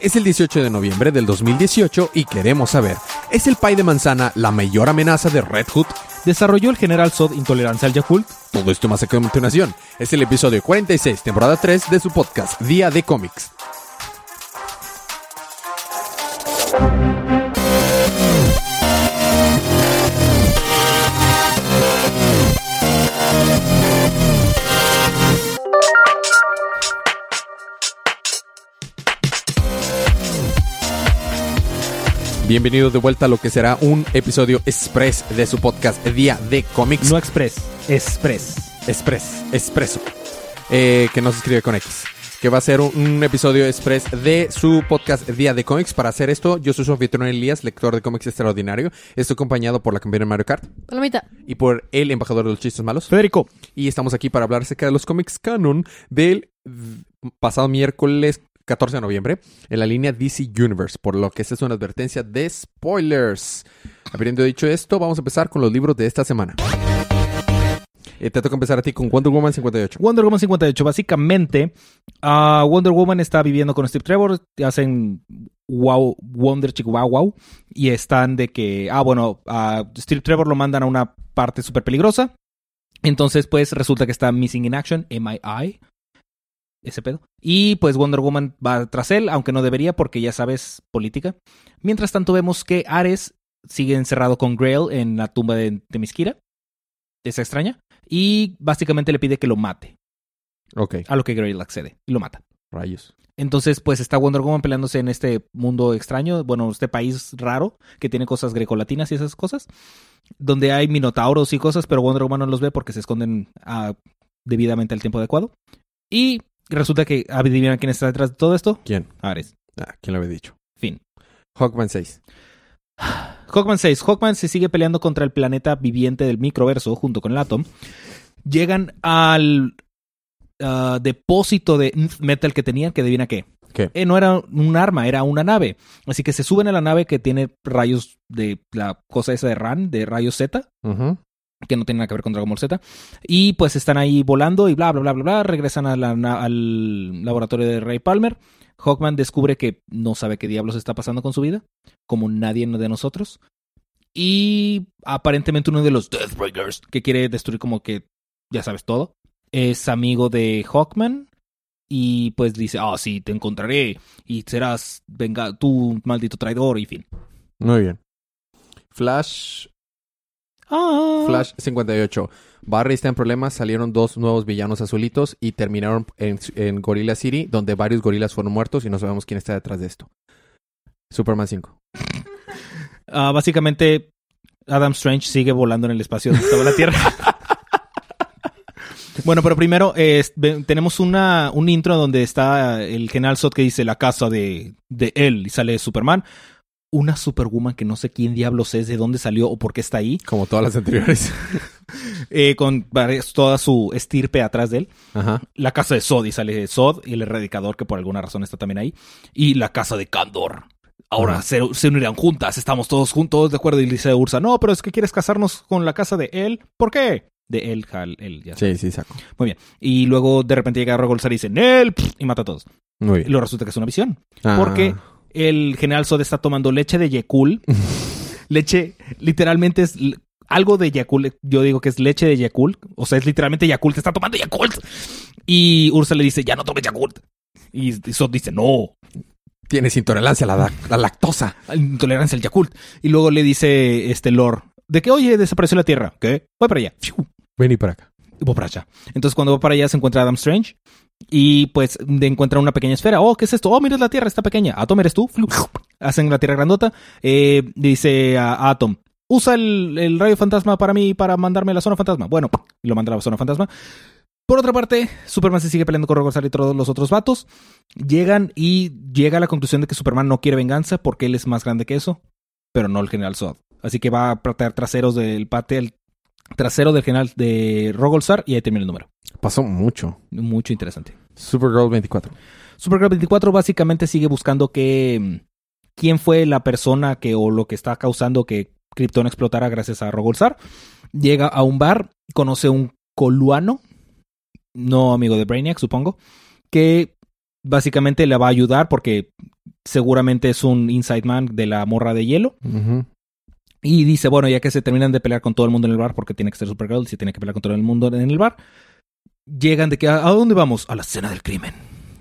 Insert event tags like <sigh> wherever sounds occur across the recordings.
Es el 18 de noviembre del 2018 y queremos saber, ¿es el pay de manzana la mayor amenaza de Red Hood? ¿Desarrolló el general Zod intolerancia al Yakult? Todo esto más a continuación. Es el episodio 46, temporada 3 de su podcast Día de Cómics. Bienvenidos de vuelta a lo que será un episodio express de su podcast Día de Cómics. No express, express. Express, expreso. Eh, que no se escribe con X. Que va a ser un, un episodio express de su podcast Día de Cómics. Para hacer esto, yo soy su anfitrión Elías, lector de cómics extraordinario. Estoy acompañado por la campeona Mario Kart Palomita. y por el embajador de los chistes malos. Federico. Y estamos aquí para hablar acerca de los cómics canon del pasado miércoles 14 de noviembre en la línea DC Universe, por lo que esta es una advertencia de spoilers. Habiendo dicho esto, vamos a empezar con los libros de esta semana. Eh, te toca empezar a ti con Wonder Woman 58. Wonder Woman 58. Básicamente, ah, Wonder Woman está viviendo con Steve Trevor. Hacen wow, Wonder Chick Wow Wow. Y están de que, ah, bueno, a Steve Trevor lo mandan a una parte súper peligrosa. Entonces, pues resulta que está Missing in Action, MII. Ese pedo. Y pues Wonder Woman va tras él, aunque no debería porque ya sabes, política. Mientras tanto vemos que Ares sigue encerrado con Grail en la tumba de Temisquira. Esa extraña. Y básicamente le pide que lo mate. Ok, A lo que Grail accede y lo mata. rayos. Entonces, pues está Wonder Woman peleándose en este mundo extraño, bueno, este país raro que tiene cosas grecolatinas y esas cosas, donde hay minotauros y cosas, pero Wonder Woman no los ve porque se esconden ah, debidamente al tiempo adecuado. Y resulta que adivina quién está detrás de todo esto. ¿Quién? Ares. Ah, ¿quién lo había dicho? Fin. Hawkman 6. Hawkman 6. Hawkman se sigue peleando contra el planeta viviente del microverso junto con el Atom. Llegan al ah, depósito de metal que tenían, que adivina qué. ¿Qué? Eh, no era un arma, era una nave. Así que se suben a la nave que tiene rayos de la cosa esa de RAN, de rayos Z, Ujú. Que no tiene nada que ver con Dragon Ball Z. Y pues están ahí volando y bla, bla, bla, bla, bla. Regresan al laboratorio de Ray Palmer. Hawkman descubre que no sabe qué diablos está pasando con su vida, como nadie de nosotros. Y aparentemente uno de los Deathbreakers, que quiere destruir como que, ya sabes todo, es amigo de Hawkman. Y pues dice, ah, sí, te encontraré. Y serás, venga, tú, maldito traidor, y fin. Muy bien. Flash Ah. Flash 58. Barry está en problemas, salieron dos nuevos villanos azulitos y terminaron en, en Gorilla City, donde varios gorilas fueron muertos y no sabemos quién está detrás de esto. Superman 5. Ah, básicamente, Adam Strange sigue volando en el espacio estaba la Tierra. <laughs> bueno, pero primero eh, tenemos una, un intro donde está el general Zod que dice la casa de, de él y sale Superman. Una Superwoman que no sé quién diablos es, de dónde salió o por qué está ahí, Como todas las anteriores. <laughs> eh, con varias- toda su estirpe atrás de él. Ajá. La casa de Zod y sale Zod y el erradicador que por alguna razón está también ahí. Y la casa de Kandor. Ahora se, se unirán juntas, estamos todos juntos, de acuerdo. Y dice Ursa, no, pero es que quieres casarnos con la casa de él. ¿Por qué? De él, Hal, él, ya. Sí, sí, saco. Muy bien. Y luego de repente llega Rogolzar y dice, Nel, pff, y mata a todos. Muy Y luego resulta que es una visión. Ah. Porque el general Zod está tomando leche de Yekul. <laughs> leche, literalmente es algo de Yakult. Yo digo que es leche de Yakult. O sea, es literalmente Yakult. Está tomando Yakult. Y Ursa le dice, ya no tomes Yakult. Y Zod dice, no. Tienes intolerancia a la, la lactosa. Intolerancia al Yakult. Y luego le dice este Lord, de que, oye, desapareció la Tierra. ¿Qué? Voy para allá. Vení para acá. Y voy para allá. Entonces cuando va para allá se encuentra Adam Strange. Y pues de- encuentra una pequeña esfera. Oh, ¿qué es esto? Oh, mira la Tierra, está pequeña. Atom, ¿eres tú? Hacen la Tierra grandota. Eh, dice a Atom, usa el, el rayo fantasma para mí, para mandarme a la zona fantasma. Bueno, lo manda a la zona fantasma. Por otra parte, Superman se sigue peleando con Rogozar y todos los otros vatos. Llegan y llega a la conclusión de que Superman no quiere venganza porque él es más grande que eso, pero no el General Zod. Así que va a tratar traseros del pate, trasero del general de Rogolzar y ahí termina el número. Pasó mucho. Mucho interesante. Supergirl 24. Supergirl 24 básicamente sigue buscando que mm, quién fue la persona que o lo que está causando que Krypton explotara gracias a Rogolzar. Llega a un bar, conoce un coluano, no amigo de Brainiac, supongo, que básicamente le va a ayudar porque seguramente es un Inside Man de la morra de hielo. Y dice, bueno, ya que se terminan de pelear con todo el mundo en el bar, porque tiene que ser Supergirl, si tiene que pelear con todo el mundo en el bar, llegan de que, ¿a dónde vamos? A la escena del crimen.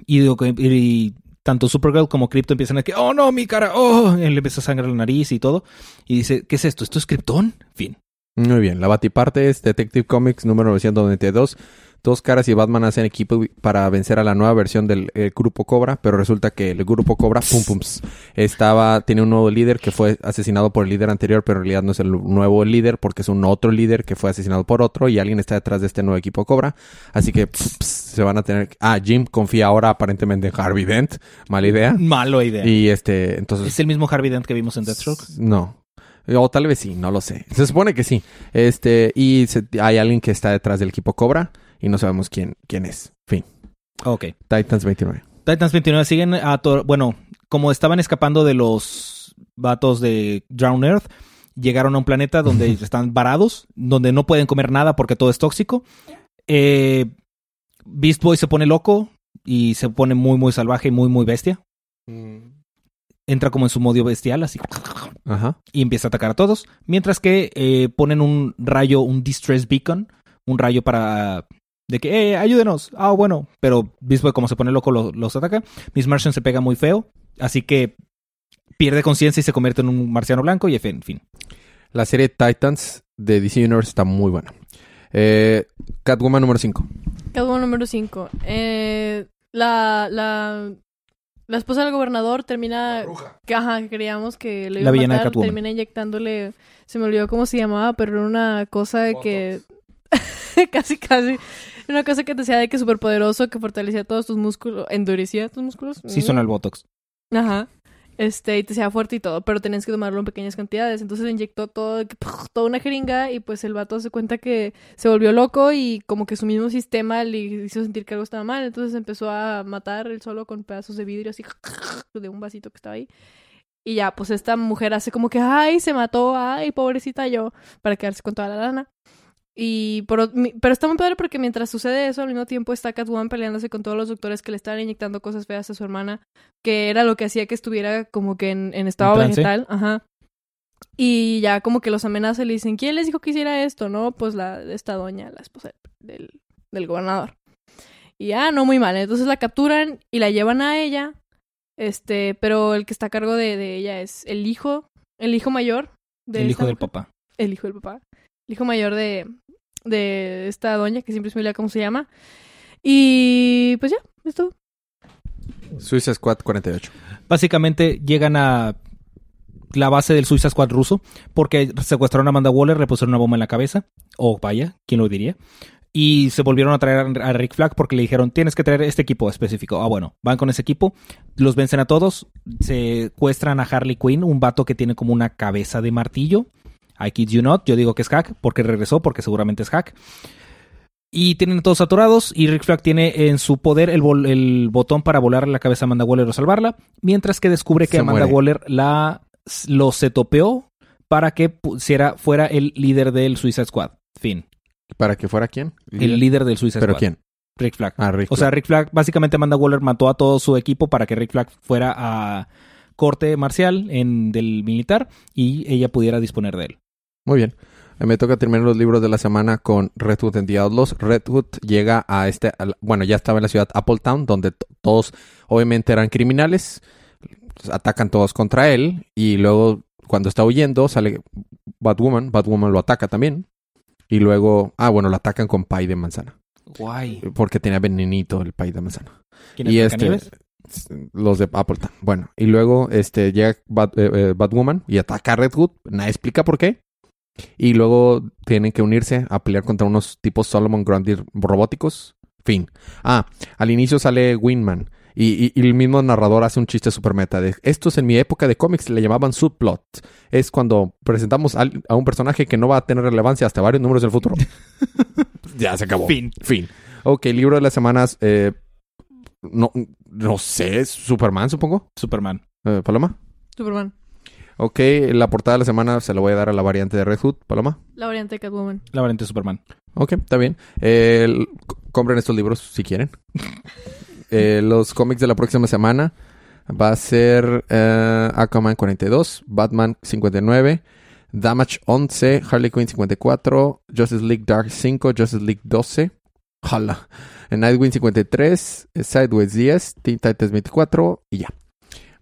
Y, digo y tanto Supergirl como Krypton empiezan a que, oh no, mi cara, oh, y le empieza a sangrar la nariz y todo. Y dice, ¿qué es esto? ¿Esto es Krypton? Fin. Muy bien, la Batiparte es Detective Comics número 992. Dos caras y Batman hacen equipo para vencer a la nueva versión del eh, Grupo Cobra, pero resulta que el Grupo Cobra, pum pums, estaba, tiene un nuevo líder que fue asesinado por el líder anterior, pero en realidad no es el nuevo líder porque es un otro líder que fue asesinado por otro y alguien está detrás de este nuevo equipo Cobra. Así que pss, se van a tener... Ah, Jim confía ahora aparentemente en Harvey Dent, mala idea. Malo idea. Y este, entonces... ¿Es el mismo Harvey Dent que vimos en Deathstroke? No. O tal vez sí, no lo sé. Se supone que sí. Este, y se- hay alguien que está detrás del equipo Cobra y no sabemos quién, quién es. Fin. Ok. Titans 29. Titans 29 siguen a... Bueno, como estaban escapando de los vatos de Drown Earth, llegaron a un planeta donde <laughs> están varados, donde no pueden comer nada porque todo es tóxico. Eh, Beast Boy se pone loco y se pone muy, muy salvaje y muy, muy bestia. Entra como en su modo bestial, así, Ajá. y empieza a atacar a todos. Mientras que eh, ponen un rayo, un Distress Beacon, un rayo para... De que, eh, ayúdenos. Ah, bueno. Pero Beast Boy, como se pone loco, lo- los ataca. Miss Martian se pega muy feo. Así que pierde conciencia y se convierte en un marciano blanco y en fin. La serie Titans de DC Universe está muy buena. Eh, Catwoman número 5. Catwoman número 5. Eh, la, la, la esposa del gobernador termina... Que, ajá, creíamos que le iba La a villana de matar. Catwoman. Termina inyectándole... Se me olvidó cómo se llamaba, pero era una cosa de que... <laughs> casi, casi... Una cosa que te decía de que superpoderoso, que fortalecía todos tus músculos... Endurecía tus músculos. Sí suena el Botox. Ajá. Este, y te sea fuerte y todo, pero tenías que tomarlo en pequeñas cantidades. Entonces le inyectó todo, toda una jeringa y pues el vato se cuenta que se volvió loco y como que su mismo sistema le hizo sentir que algo estaba mal. Entonces empezó a matar él solo con pedazos de vidrio así <laughs> de un vasito que estaba ahí. Y ya, pues esta mujer hace como que, ay, se mató, ay, pobrecita yo, para quedarse con toda la lana. Y por, mi- pero está muy padre porque mientras sucede eso, al mismo tiempo está Catwoman peleándose con todos los doctores que le estaban inyectando cosas feas a su hermana que era lo que hacía que estuviera como que en, en estado vegetal, ajá. Y ya como que los amenaza y le dicen, ¿quién les dijo que hiciera esto? No, pues la esta doña, la esposa del, del gobernador. Y ya, no muy mal. Entonces la capturan y la llevan a ella. Este, pero el que está a cargo de, de ella es el hijo, el hijo mayor de el hijo del papá. El hijo del papá. El hijo mayor de, de esta doña, que siempre se me olvida cómo se llama. Y pues ya, es todo. Suicide Squad 48. Básicamente llegan a la base del Suicide Squad ruso porque secuestraron a Amanda Waller, le pusieron una bomba en la cabeza. O vaya, ¿quién lo diría? Y se volvieron a traer a Rick Flag porque le dijeron, tienes que traer este equipo específico. Ah, bueno, van con ese equipo, los vencen a todos, secuestran a Harley Quinn, un vato que tiene como una cabeza de martillo. I kid you not, yo digo que es hack, porque regresó, porque seguramente es hack. Y tienen a todos atorados y Rick Flag tiene en su poder el, bol- el botón para volar la cabeza a Amanda Waller o salvarla, mientras que descubre que Se Amanda muere. Waller la, lo setopeó para que pusiera, fuera el líder del Suicide Squad. Fin. ¿Para que fuera quién? El líder del Suicide ¿Pero Squad. quién? Rick Flag. Ah, Rick. O sea, Rick Flag, básicamente Amanda Waller mató a todo su equipo para que Rick Flag fuera a corte marcial en, del militar y ella pudiera disponer de él. Muy bien. Me toca terminar los libros de la semana con Red Hood and the Outlaws. Red Hood llega a este, bueno, ya estaba en la ciudad Appletown, donde todos obviamente eran criminales. Atacan todos contra él y luego cuando está huyendo sale Batwoman. Batwoman lo ataca también. Y luego, ah, bueno, lo atacan con pay de manzana. Guay. Porque tenía venenito el pay de manzana. ¿Quién Y es este, Blancanieves? los de Appleton. Bueno, y luego este llega Bat- eh, eh, Batwoman y ataca a Red Hood. Nadie explica por qué. Y luego tienen que unirse a pelear contra unos tipos Solomon Grundy robóticos. Fin. Ah, al inicio sale Winman. Y, y- y el mismo narrador hace un chiste super meta de estos en mi época de cómics le llamaban subplot. Es cuando presentamos al- a un personaje que no va a tener relevancia hasta varios números del futuro. <laughs> ya se acabó. Fin. Fin. Ok, libro de las semanas. eh, no, no sé, ¿es Superman, supongo. Superman. Eh, Paloma. Superman. Ok, la portada de la semana se la voy a dar a la variante de Red Hood. Paloma. La variante de Catwoman. La variante de Superman. Ok, está bien. Eh, el- compren estos libros si quieren. <laughs> Eh, los cómics de la próxima semana. Va a ser eh, Aquaman 42, Batman 59, Damage 11, Harley Quinn 54, Justice League Dark 5, Justice League 12. Jala. Nightwing 53, Sideways 10, Teen Titans 24 y ya.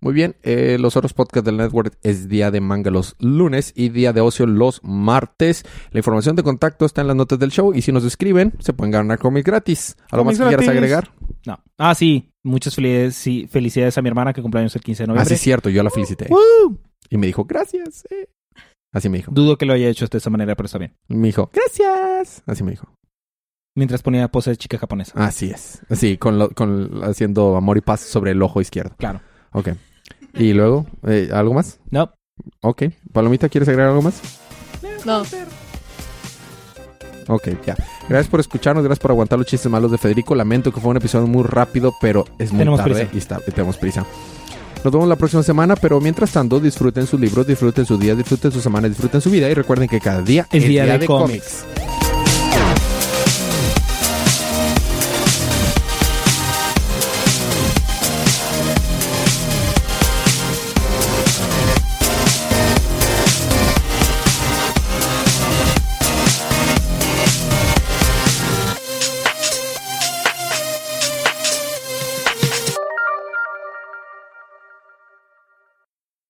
Muy bien, eh, los otros podcasts del network es día de manga los lunes y día de ocio los martes. La información de contacto está en las notas del show y si nos escriben se pueden ganar cómics gratis. ¿Algo más que quieras agregar? No. Ah, sí. Muchas felicidades, sí, felicidades a mi hermana que cumpleaños el 15 de Así noviembre. es cierto, yo la felicité. Y me dijo, gracias. eh". Así me dijo. Dudo que lo haya hecho de esa manera, pero está bien. Me dijo, gracias. Así me dijo. Mientras ponía pose de chica japonesa. Así es. Así, con, lo- con haciendo amor y paz sobre el ojo izquierdo. Claro. Ok. Y luego, eh, ¿algo más? No. Ok. Palomita, ¿quieres agregar algo más? No. Ok, ya. Gracias por escucharnos, gracias por aguantar los chistes malos de Federico. Lamento que fue un episodio muy rápido, pero es muy Tenemos tarde prisa. y está, tenemos prisa. Nos vemos la próxima semana, pero mientras tanto, disfruten sus libros, disfruten sus días, disfruten su semana, disfruten su vida y recuerden que cada día Es día de cómics. cómics.